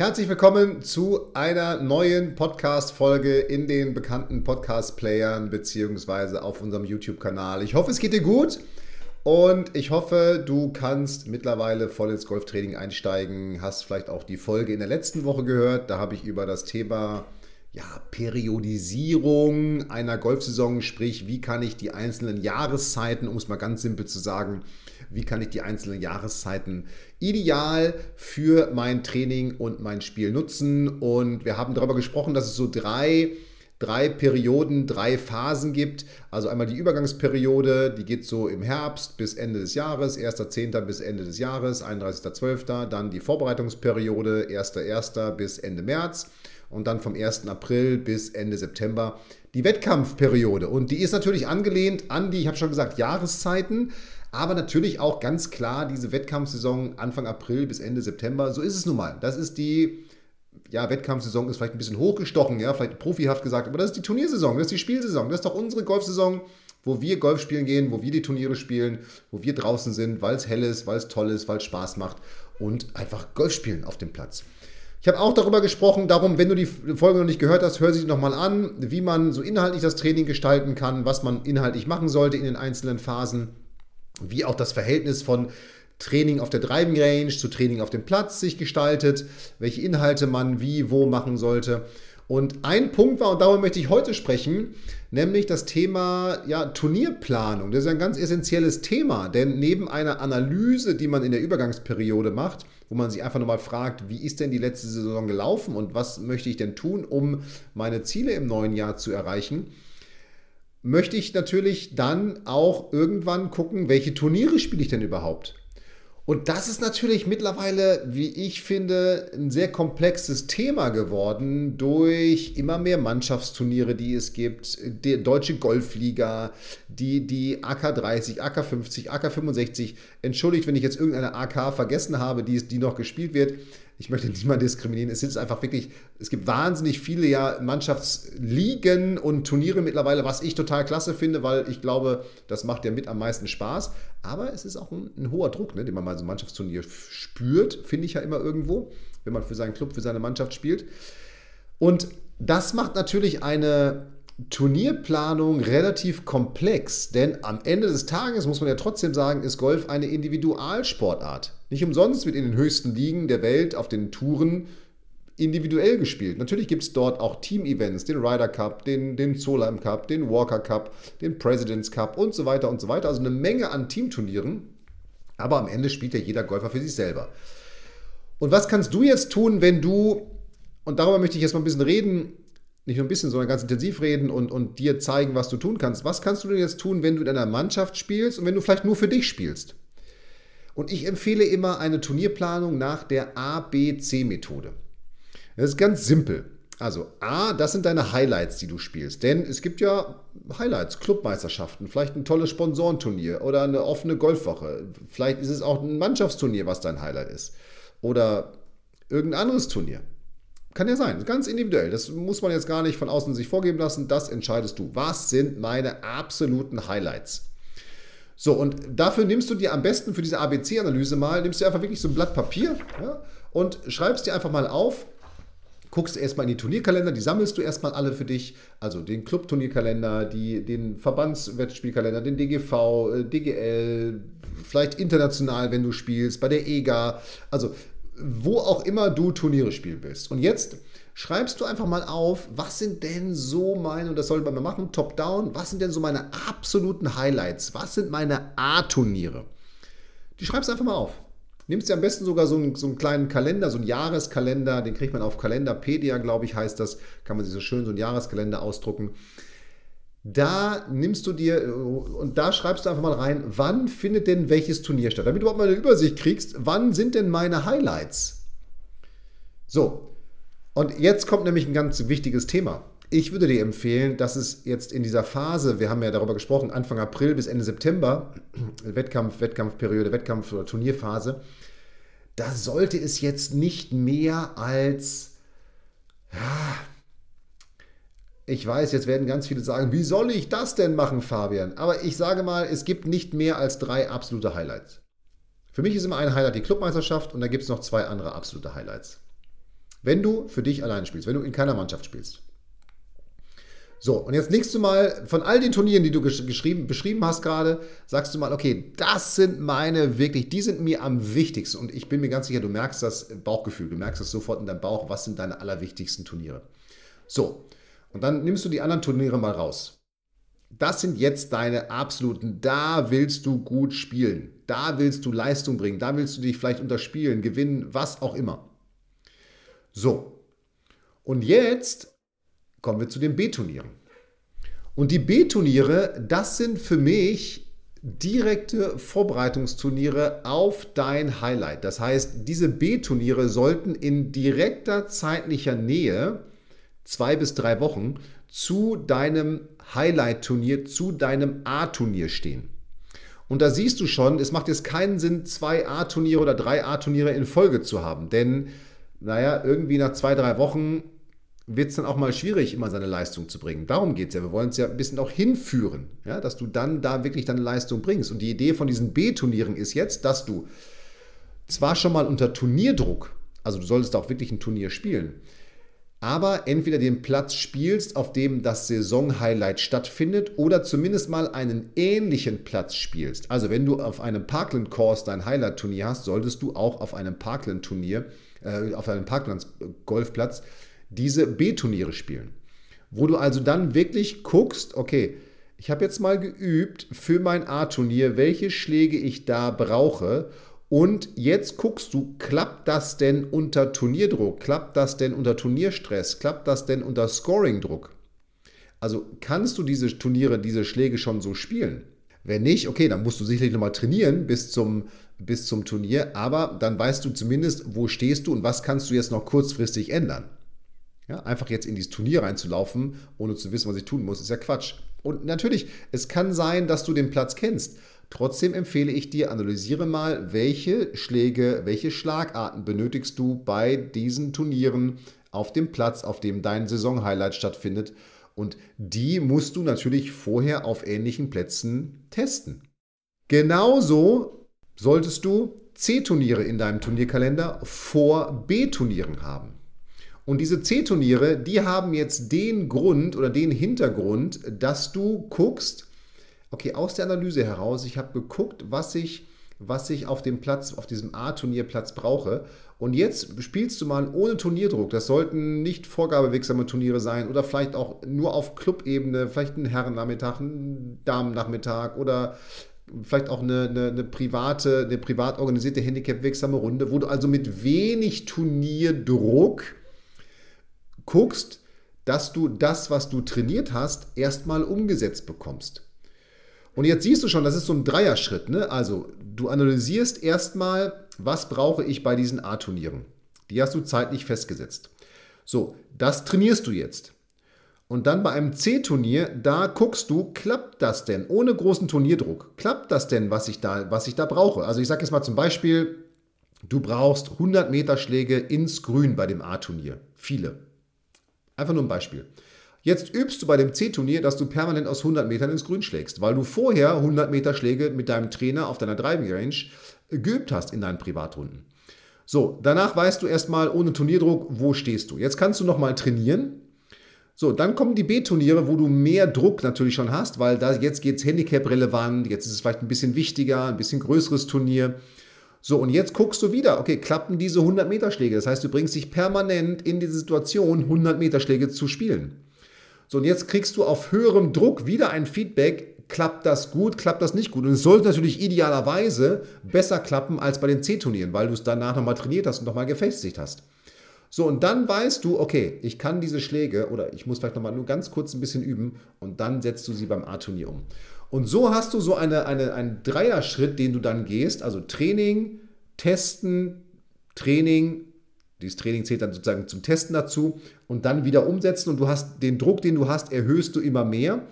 Herzlich willkommen zu einer neuen Podcast-Folge in den bekannten Podcast-Playern beziehungsweise auf unserem YouTube-Kanal. Ich hoffe, es geht dir gut. Und ich hoffe, du kannst mittlerweile voll ins Golftraining einsteigen. Hast vielleicht auch die Folge in der letzten Woche gehört. Da habe ich über das Thema ja, Periodisierung einer Golfsaison, sprich, wie kann ich die einzelnen Jahreszeiten, um es mal ganz simpel zu sagen, wie kann ich die einzelnen Jahreszeiten ideal für mein Training und mein Spiel nutzen. Und wir haben darüber gesprochen, dass es so drei drei Perioden, drei Phasen gibt. Also einmal die Übergangsperiode, die geht so im Herbst bis Ende des Jahres, 1.10. bis Ende des Jahres, 31.12. Dann die Vorbereitungsperiode, 1.1. bis Ende März und dann vom 1. April bis Ende September die Wettkampfperiode. Und die ist natürlich angelehnt an die, ich habe schon gesagt, Jahreszeiten. Aber natürlich auch ganz klar diese Wettkampfsaison Anfang April bis Ende September. So ist es nun mal. Das ist die ja, Wettkampfsaison ist vielleicht ein bisschen hochgestochen, ja, vielleicht profihaft gesagt, aber das ist die Turniersaison, das ist die Spielsaison, das ist doch unsere Golfsaison, wo wir Golf spielen gehen, wo wir die Turniere spielen, wo wir draußen sind, weil es hell ist, weil es toll ist, weil es Spaß macht und einfach Golf spielen auf dem Platz. Ich habe auch darüber gesprochen, darum, wenn du die Folge noch nicht gehört hast, hör sie nochmal an, wie man so inhaltlich das Training gestalten kann, was man inhaltlich machen sollte in den einzelnen Phasen, wie auch das Verhältnis von Training auf der Driving Range zu Training auf dem Platz sich gestaltet, welche Inhalte man wie, wo machen sollte. Und ein Punkt war, und darüber möchte ich heute sprechen, nämlich das Thema ja, Turnierplanung. Das ist ein ganz essentielles Thema, denn neben einer Analyse, die man in der Übergangsperiode macht, wo man sich einfach nochmal fragt, wie ist denn die letzte Saison gelaufen und was möchte ich denn tun, um meine Ziele im neuen Jahr zu erreichen, möchte ich natürlich dann auch irgendwann gucken, welche Turniere spiele ich denn überhaupt? Und das ist natürlich mittlerweile, wie ich finde, ein sehr komplexes Thema geworden durch immer mehr Mannschaftsturniere, die es gibt, die Deutsche Golfliga, die, die AK30, AK50, AK65. Entschuldigt, wenn ich jetzt irgendeine AK vergessen habe, die, die noch gespielt wird ich möchte niemanden diskriminieren. Es sind einfach wirklich, es gibt wahnsinnig viele ja Mannschaftsligen und Turniere mittlerweile, was ich total klasse finde, weil ich glaube, das macht ja mit am meisten Spaß. Aber es ist auch ein, ein hoher Druck, ne, den man mal so ein Mannschaftsturnier spürt, finde ich ja immer irgendwo, wenn man für seinen Club, für seine Mannschaft spielt. Und das macht natürlich eine Turnierplanung relativ komplex, denn am Ende des Tages muss man ja trotzdem sagen, ist Golf eine Individualsportart. Nicht umsonst wird in den höchsten Ligen der Welt auf den Touren individuell gespielt. Natürlich gibt es dort auch Team-Events, den Ryder Cup, den, den Solheim Cup, den Walker Cup, den President's Cup und so weiter und so weiter. Also eine Menge an Teamturnieren. Aber am Ende spielt ja jeder Golfer für sich selber. Und was kannst du jetzt tun, wenn du, und darüber möchte ich jetzt mal ein bisschen reden, nicht nur ein bisschen, sondern ganz intensiv reden und, und dir zeigen, was du tun kannst. Was kannst du denn jetzt tun, wenn du in einer Mannschaft spielst und wenn du vielleicht nur für dich spielst? Und ich empfehle immer eine Turnierplanung nach der ABC-Methode. Das ist ganz simpel. Also A, das sind deine Highlights, die du spielst. Denn es gibt ja Highlights, Clubmeisterschaften, vielleicht ein tolles Sponsorenturnier oder eine offene Golfwoche. Vielleicht ist es auch ein Mannschaftsturnier, was dein Highlight ist. Oder irgendein anderes Turnier. Kann ja sein, ganz individuell. Das muss man jetzt gar nicht von außen sich vorgeben lassen. Das entscheidest du. Was sind meine absoluten Highlights? So, und dafür nimmst du dir am besten für diese ABC-Analyse mal, nimmst du einfach wirklich so ein Blatt Papier ja, und schreibst dir einfach mal auf, guckst erstmal in die Turnierkalender, die sammelst du erstmal alle für dich, also den Club-Turnierkalender, den Verbandswettspielkalender, den DGV, äh, DGL, vielleicht international, wenn du spielst, bei der EGA, also wo auch immer du Turniere spielen willst. Und jetzt schreibst du einfach mal auf, was sind denn so meine, und das sollte man mal machen, top-down, was sind denn so meine absoluten Highlights? Was sind meine A-Turniere? Die schreibst du einfach mal auf. Nimmst dir am besten sogar so einen, so einen kleinen Kalender, so einen Jahreskalender, den kriegt man auf Kalenderpedia, glaube ich, heißt das. Kann man sich so schön so einen Jahreskalender ausdrucken. Da nimmst du dir und da schreibst du einfach mal rein, wann findet denn welches Turnier statt, damit du überhaupt mal eine Übersicht kriegst, wann sind denn meine Highlights. So, und jetzt kommt nämlich ein ganz wichtiges Thema. Ich würde dir empfehlen, dass es jetzt in dieser Phase, wir haben ja darüber gesprochen, Anfang April bis Ende September, Wettkampf, Wettkampfperiode, Wettkampf- oder Turnierphase, da sollte es jetzt nicht mehr als, ja, ich weiß, jetzt werden ganz viele sagen, wie soll ich das denn machen, Fabian? Aber ich sage mal, es gibt nicht mehr als drei absolute Highlights. Für mich ist immer ein Highlight die Clubmeisterschaft und da gibt es noch zwei andere absolute Highlights. Wenn du für dich allein spielst, wenn du in keiner Mannschaft spielst. So, und jetzt du mal von all den Turnieren, die du geschrieben, beschrieben hast gerade, sagst du mal, okay, das sind meine wirklich, die sind mir am wichtigsten. Und ich bin mir ganz sicher, du merkst das Bauchgefühl, du merkst das sofort in deinem Bauch, was sind deine allerwichtigsten Turniere. So, und dann nimmst du die anderen Turniere mal raus. Das sind jetzt deine absoluten, da willst du gut spielen, da willst du Leistung bringen, da willst du dich vielleicht unterspielen, gewinnen, was auch immer. So, und jetzt kommen wir zu den B-Turnieren. Und die B-Turniere, das sind für mich direkte Vorbereitungsturniere auf dein Highlight. Das heißt, diese B-Turniere sollten in direkter zeitlicher Nähe zwei bis drei Wochen zu deinem Highlight-Turnier, zu deinem A-Turnier stehen. Und da siehst du schon, es macht jetzt keinen Sinn, zwei A-Turniere oder drei A-Turniere in Folge zu haben. Denn, naja, irgendwie nach zwei, drei Wochen wird es dann auch mal schwierig, immer seine Leistung zu bringen. Darum geht es ja. Wir wollen es ja ein bisschen auch hinführen, ja, dass du dann da wirklich deine Leistung bringst. Und die Idee von diesen B-Turnieren ist jetzt, dass du zwar schon mal unter Turnierdruck, also du solltest auch wirklich ein Turnier spielen, aber entweder den Platz spielst, auf dem das Saison-Highlight stattfindet, oder zumindest mal einen ähnlichen Platz spielst. Also wenn du auf einem Parkland-Course dein Highlight-Turnier hast, solltest du auch auf einem Parkland-Turnier, äh, auf einem Parkland-Golfplatz diese B-Turniere spielen. Wo du also dann wirklich guckst, okay, ich habe jetzt mal geübt für mein A-Turnier, welche Schläge ich da brauche und jetzt guckst du, klappt das denn unter Turnierdruck? Klappt das denn unter Turnierstress? Klappt das denn unter Scoringdruck? Also kannst du diese Turniere, diese Schläge schon so spielen? Wenn nicht, okay, dann musst du sicherlich nochmal trainieren bis zum, bis zum Turnier, aber dann weißt du zumindest, wo stehst du und was kannst du jetzt noch kurzfristig ändern. Ja, einfach jetzt in dieses Turnier reinzulaufen, ohne zu wissen, was ich tun muss, ist ja Quatsch. Und natürlich, es kann sein, dass du den Platz kennst. Trotzdem empfehle ich dir, analysiere mal, welche Schläge, welche Schlagarten benötigst du bei diesen Turnieren auf dem Platz, auf dem dein Saisonhighlight stattfindet. Und die musst du natürlich vorher auf ähnlichen Plätzen testen. Genauso solltest du C-Turniere in deinem Turnierkalender vor B-Turnieren haben. Und diese C-Turniere, die haben jetzt den Grund oder den Hintergrund, dass du guckst, okay, aus der Analyse heraus, ich habe geguckt, was ich, was ich auf dem Platz, auf diesem A-Turnierplatz brauche. Und jetzt spielst du mal ohne Turnierdruck. Das sollten nicht vorgabewirksame Turniere sein oder vielleicht auch nur auf Clubebene, vielleicht ein Herrennachmittag, ein Damennachmittag oder vielleicht auch eine, eine, eine, private, eine privat organisierte Handicap-wirksame Runde, wo du also mit wenig Turnierdruck guckst, dass du das, was du trainiert hast, erstmal umgesetzt bekommst. Und jetzt siehst du schon, das ist so ein Dreierschritt. Ne? Also du analysierst erstmal, was brauche ich bei diesen A-Turnieren. Die hast du zeitlich festgesetzt. So, das trainierst du jetzt. Und dann bei einem C-Turnier, da guckst du, klappt das denn ohne großen Turnierdruck? Klappt das denn, was ich da, was ich da brauche? Also ich sage jetzt mal zum Beispiel, du brauchst 100 Meter Schläge ins Grün bei dem A-Turnier. Viele. Einfach nur ein Beispiel. Jetzt übst du bei dem C-Turnier, dass du permanent aus 100 Metern ins Grün schlägst, weil du vorher 100 Meter Schläge mit deinem Trainer auf deiner Driving Range geübt hast in deinen Privatrunden. So, danach weißt du erstmal ohne Turnierdruck, wo stehst du. Jetzt kannst du nochmal trainieren. So, dann kommen die B-Turniere, wo du mehr Druck natürlich schon hast, weil da jetzt geht es Handicap-relevant, jetzt ist es vielleicht ein bisschen wichtiger, ein bisschen größeres Turnier. So, und jetzt guckst du wieder, okay, klappen diese 100 Meter Schläge? Das heißt, du bringst dich permanent in die Situation, 100 Meter Schläge zu spielen. So, und jetzt kriegst du auf höherem Druck wieder ein Feedback, klappt das gut, klappt das nicht gut. Und es sollte natürlich idealerweise besser klappen als bei den C-Turnieren, weil du es danach nochmal trainiert hast und nochmal gefestigt hast. So, und dann weißt du, okay, ich kann diese Schläge oder ich muss vielleicht nochmal nur ganz kurz ein bisschen üben und dann setzt du sie beim A-Turnier um. Und so hast du so eine, eine, einen Dreierschritt, den du dann gehst, also Training, Testen, Training, dieses Training zählt dann sozusagen zum Testen dazu und dann wieder umsetzen und du hast den Druck, den du hast, erhöhst du immer mehr.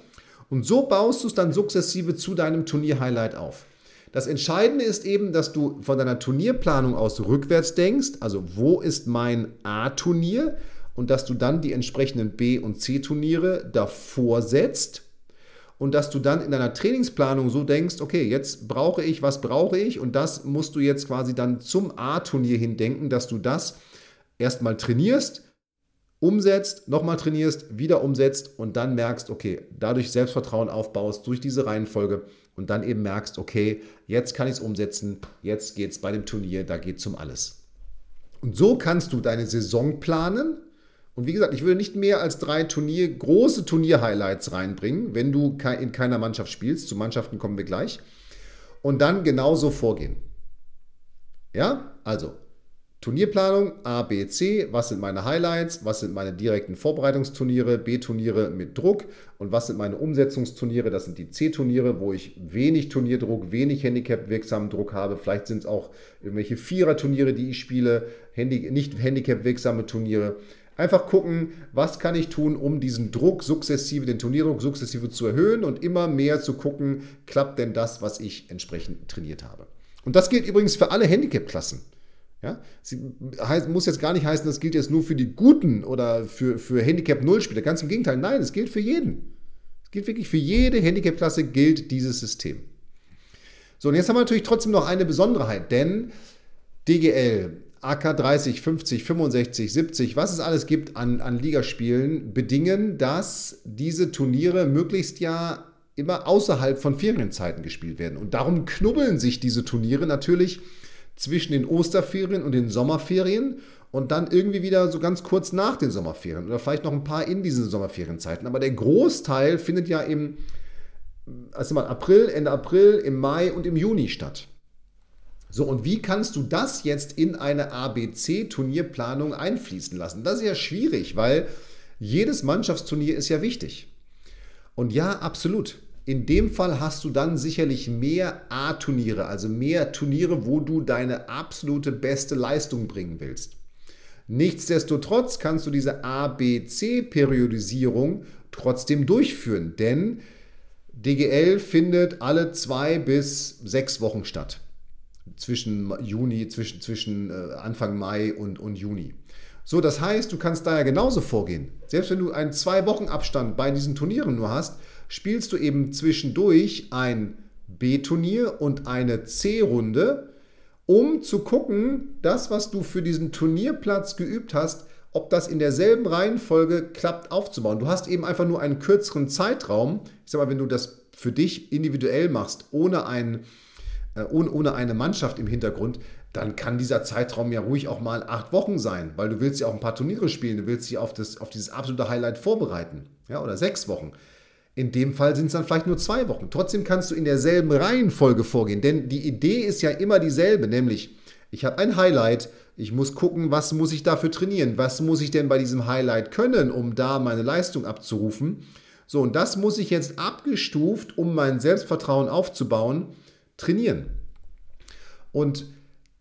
Und so baust du es dann sukzessive zu deinem Turnier-Highlight auf. Das Entscheidende ist eben, dass du von deiner Turnierplanung aus rückwärts denkst, also wo ist mein A-Turnier und dass du dann die entsprechenden B- und C-Turniere davor setzt und dass du dann in deiner Trainingsplanung so denkst, okay, jetzt brauche ich, was brauche ich und das musst du jetzt quasi dann zum A-Turnier hin denken, dass du das erstmal trainierst, umsetzt, nochmal trainierst, wieder umsetzt und dann merkst, okay, dadurch Selbstvertrauen aufbaust durch diese Reihenfolge und dann eben merkst, okay, jetzt kann ich es umsetzen, jetzt geht es bei dem Turnier, da geht es um alles. Und so kannst du deine Saison planen. Und wie gesagt, ich würde nicht mehr als drei Turnier, große Turnier-Highlights reinbringen, wenn du in keiner Mannschaft spielst. Zu Mannschaften kommen wir gleich. Und dann genauso vorgehen. Ja, also Turnierplanung A, B, C, was sind meine Highlights, was sind meine direkten Vorbereitungsturniere, B-Turniere mit Druck und was sind meine Umsetzungsturniere, das sind die C-Turniere, wo ich wenig Turnierdruck, wenig Handicap-wirksamen Druck habe. Vielleicht sind es auch irgendwelche Vierer-Turniere, die ich spiele, Handy, nicht Handicap-wirksame Turniere. Einfach gucken, was kann ich tun, um diesen Druck sukzessive, den Turnierdruck sukzessive zu erhöhen und immer mehr zu gucken, klappt denn das, was ich entsprechend trainiert habe. Und das gilt übrigens für alle Handicap-Klassen. Ja? Sie heißt, muss jetzt gar nicht heißen, das gilt jetzt nur für die Guten oder für, für Handicap-Null-Spieler. Ganz im Gegenteil, nein, es gilt für jeden. Es gilt wirklich für jede Handicap-Klasse gilt dieses System. So, und jetzt haben wir natürlich trotzdem noch eine Besonderheit, denn DGL, AK 30, 50, 65, 70, was es alles gibt an, an Ligaspielen, bedingen, dass diese Turniere möglichst ja immer außerhalb von Ferienzeiten gespielt werden. Und darum knubbeln sich diese Turniere natürlich zwischen den Osterferien und den Sommerferien und dann irgendwie wieder so ganz kurz nach den Sommerferien oder vielleicht noch ein paar in diesen Sommerferienzeiten. Aber der Großteil findet ja im also mal April, Ende April, im Mai und im Juni statt. So, und wie kannst du das jetzt in eine ABC-Turnierplanung einfließen lassen? Das ist ja schwierig, weil jedes Mannschaftsturnier ist ja wichtig. Und ja, absolut. In dem Fall hast du dann sicherlich mehr A-Turniere, also mehr Turniere, wo du deine absolute beste Leistung bringen willst. Nichtsdestotrotz kannst du diese A-B-C-Periodisierung trotzdem durchführen, denn DGL findet alle zwei bis sechs Wochen statt. Zwischen Juni, zwischen, zwischen äh, Anfang Mai und, und Juni. So, das heißt, du kannst da ja genauso vorgehen. Selbst wenn du einen zwei Wochen Abstand bei diesen Turnieren nur hast, spielst du eben zwischendurch ein B-Turnier und eine C-Runde, um zu gucken, das, was du für diesen Turnierplatz geübt hast, ob das in derselben Reihenfolge klappt aufzubauen. Du hast eben einfach nur einen kürzeren Zeitraum. Ich sag mal, wenn du das für dich individuell machst, ohne, ein, äh, ohne, ohne eine Mannschaft im Hintergrund, dann kann dieser Zeitraum ja ruhig auch mal acht Wochen sein, weil du willst ja auch ein paar Turniere spielen, du willst dich auf, das, auf dieses absolute Highlight vorbereiten. Ja, oder sechs Wochen. In dem Fall sind es dann vielleicht nur zwei Wochen. Trotzdem kannst du in derselben Reihenfolge vorgehen, denn die Idee ist ja immer dieselbe, nämlich ich habe ein Highlight, ich muss gucken, was muss ich dafür trainieren, was muss ich denn bei diesem Highlight können, um da meine Leistung abzurufen. So, und das muss ich jetzt abgestuft, um mein Selbstvertrauen aufzubauen, trainieren. Und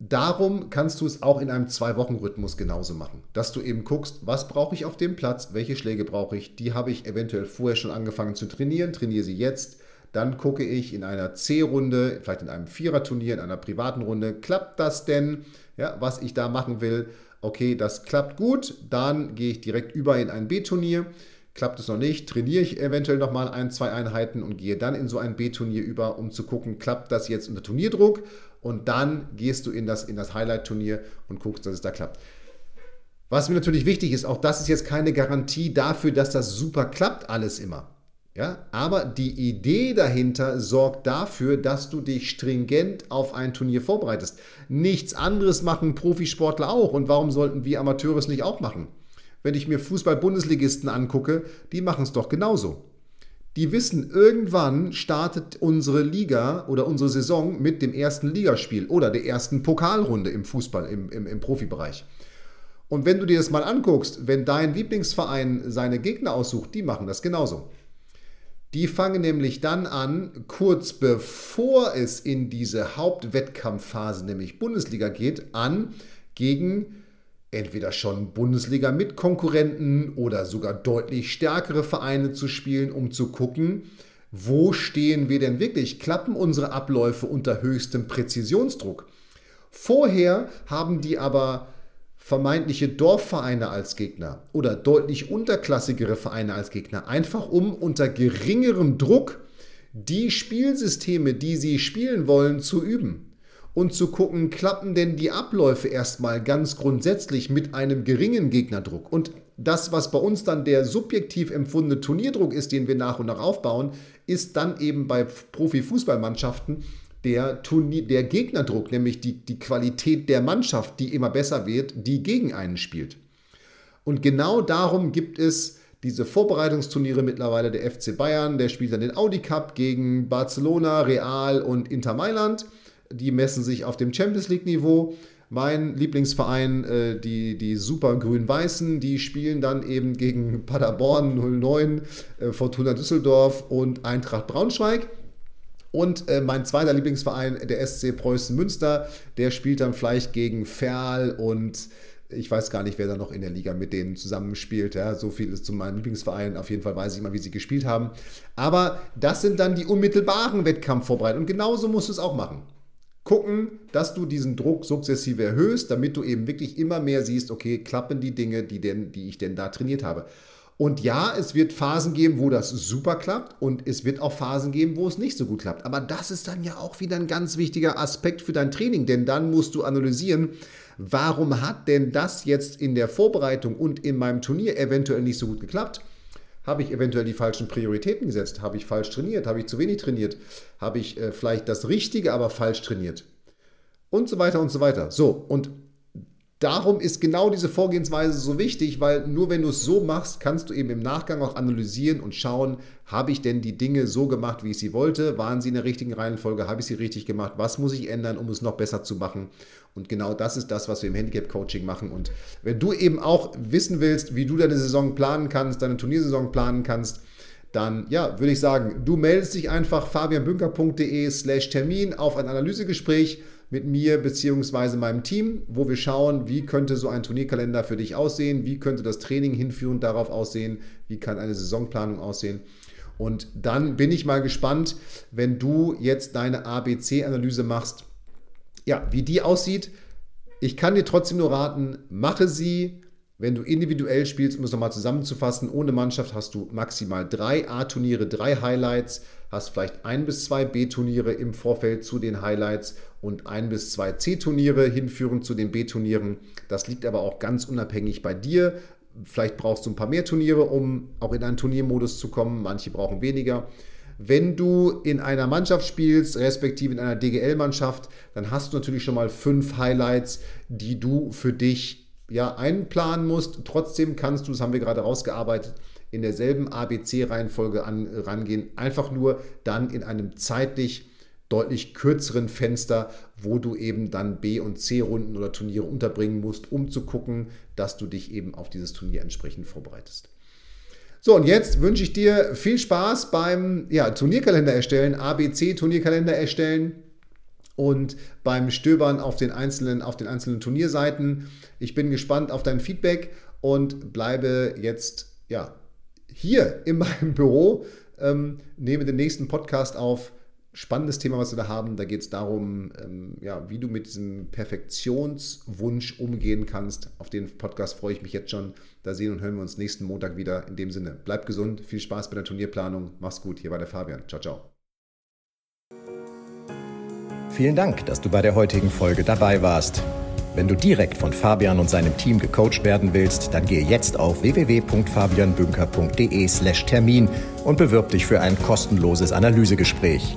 Darum kannst du es auch in einem Zwei-Wochen-Rhythmus genauso machen, dass du eben guckst, was brauche ich auf dem Platz, welche Schläge brauche ich, die habe ich eventuell vorher schon angefangen zu trainieren, trainiere sie jetzt, dann gucke ich in einer C-Runde, vielleicht in einem Vierer-Turnier, in einer privaten Runde, klappt das denn, ja, was ich da machen will, okay, das klappt gut, dann gehe ich direkt über in ein B-Turnier, klappt es noch nicht, trainiere ich eventuell nochmal ein, zwei Einheiten und gehe dann in so ein B-Turnier über, um zu gucken, klappt das jetzt unter Turnierdruck und dann gehst du in das, in das Highlight-Turnier und guckst, dass es da klappt. Was mir natürlich wichtig ist, auch das ist jetzt keine Garantie dafür, dass das super klappt, alles immer. Ja, aber die Idee dahinter sorgt dafür, dass du dich stringent auf ein Turnier vorbereitest. Nichts anderes machen Profisportler auch. Und warum sollten wir Amateure es nicht auch machen? Wenn ich mir Fußball-Bundesligisten angucke, die machen es doch genauso die wissen, irgendwann startet unsere Liga oder unsere Saison mit dem ersten Ligaspiel oder der ersten Pokalrunde im Fußball, im, im, im Profibereich. Und wenn du dir das mal anguckst, wenn dein Lieblingsverein seine Gegner aussucht, die machen das genauso. Die fangen nämlich dann an, kurz bevor es in diese Hauptwettkampfphase, nämlich Bundesliga geht, an gegen entweder schon Bundesliga mit Konkurrenten oder sogar deutlich stärkere Vereine zu spielen, um zu gucken, wo stehen wir denn wirklich? Klappen unsere Abläufe unter höchstem Präzisionsdruck? Vorher haben die aber vermeintliche Dorfvereine als Gegner oder deutlich unterklassigere Vereine als Gegner, einfach um unter geringerem Druck die Spielsysteme, die sie spielen wollen, zu üben und zu gucken, klappen denn die Abläufe erstmal ganz grundsätzlich mit einem geringen Gegnerdruck. Und das, was bei uns dann der subjektiv empfundene Turnierdruck ist, den wir nach und nach aufbauen, ist dann eben bei Profifußballmannschaften der, der Gegnerdruck, nämlich die, die Qualität der Mannschaft, die immer besser wird, die gegen einen spielt. Und genau darum gibt es diese Vorbereitungsturniere mittlerweile der FC Bayern, der spielt dann den Audi Cup gegen Barcelona, Real und Inter Mailand. Die messen sich auf dem Champions League Niveau. Mein Lieblingsverein, äh, die, die Super Grün-Weißen, die spielen dann eben gegen Paderborn 09, äh, Fortuna Düsseldorf und Eintracht Braunschweig. Und äh, mein zweiter Lieblingsverein, der SC Preußen Münster, der spielt dann vielleicht gegen Ferl und ich weiß gar nicht, wer da noch in der Liga mit denen zusammenspielt. Ja, so viel ist zu meinem Lieblingsverein. Auf jeden Fall weiß ich immer, wie sie gespielt haben. Aber das sind dann die unmittelbaren Wettkampfvorbereitungen. Und genauso musst du es auch machen. Gucken, dass du diesen Druck sukzessive erhöhst, damit du eben wirklich immer mehr siehst, okay, klappen die Dinge, die, denn, die ich denn da trainiert habe. Und ja, es wird Phasen geben, wo das super klappt und es wird auch Phasen geben, wo es nicht so gut klappt. Aber das ist dann ja auch wieder ein ganz wichtiger Aspekt für dein Training, denn dann musst du analysieren, warum hat denn das jetzt in der Vorbereitung und in meinem Turnier eventuell nicht so gut geklappt? Habe ich eventuell die falschen Prioritäten gesetzt? Habe ich falsch trainiert? Habe ich zu wenig trainiert? Habe ich äh, vielleicht das Richtige, aber falsch trainiert? Und so weiter und so weiter. So, und Darum ist genau diese Vorgehensweise so wichtig, weil nur wenn du es so machst, kannst du eben im Nachgang auch analysieren und schauen, habe ich denn die Dinge so gemacht, wie ich sie wollte? Waren sie in der richtigen Reihenfolge? Habe ich sie richtig gemacht? Was muss ich ändern, um es noch besser zu machen? Und genau das ist das, was wir im Handicap-Coaching machen. Und wenn du eben auch wissen willst, wie du deine Saison planen kannst, deine Turniersaison planen kannst, dann ja, würde ich sagen, du meldest dich einfach fabianbünker.de slash Termin auf ein Analysegespräch mit mir bzw. meinem Team, wo wir schauen, wie könnte so ein Turnierkalender für dich aussehen, wie könnte das Training hinführend darauf aussehen, wie kann eine Saisonplanung aussehen. Und dann bin ich mal gespannt, wenn du jetzt deine ABC-Analyse machst, ja, wie die aussieht. Ich kann dir trotzdem nur raten, mache sie, wenn du individuell spielst, um es nochmal zusammenzufassen, ohne Mannschaft hast du maximal drei A-Turniere, drei Highlights, hast vielleicht ein bis zwei B-Turniere im Vorfeld zu den Highlights und ein bis zwei C-Turniere hinführen zu den B-Turnieren. Das liegt aber auch ganz unabhängig bei dir. Vielleicht brauchst du ein paar mehr Turniere, um auch in einen Turniermodus zu kommen. Manche brauchen weniger. Wenn du in einer Mannschaft spielst, respektive in einer DGL-Mannschaft, dann hast du natürlich schon mal fünf Highlights, die du für dich ja, einplanen musst. Trotzdem kannst du, das haben wir gerade rausgearbeitet, in derselben ABC-Reihenfolge rangehen. Einfach nur dann in einem zeitlich deutlich kürzeren Fenster, wo du eben dann B- und C-Runden oder Turniere unterbringen musst, um zu gucken, dass du dich eben auf dieses Turnier entsprechend vorbereitest. So, und jetzt wünsche ich dir viel Spaß beim ja, Turnierkalender erstellen, ABC-Turnierkalender erstellen und beim Stöbern auf den, einzelnen, auf den einzelnen Turnierseiten. Ich bin gespannt auf dein Feedback und bleibe jetzt ja, hier in meinem Büro, ähm, nehme den nächsten Podcast auf. Spannendes Thema, was wir da haben. Da geht es darum, ähm, ja, wie du mit diesem Perfektionswunsch umgehen kannst. Auf den Podcast freue ich mich jetzt schon. Da sehen und hören wir uns nächsten Montag wieder. In dem Sinne, bleib gesund, viel Spaß bei der Turnierplanung. Mach's gut. Hier war der Fabian. Ciao, ciao. Vielen Dank, dass du bei der heutigen Folge dabei warst. Wenn du direkt von Fabian und seinem Team gecoacht werden willst, dann gehe jetzt auf www.fabianbünker.de/termin und bewirb dich für ein kostenloses Analysegespräch.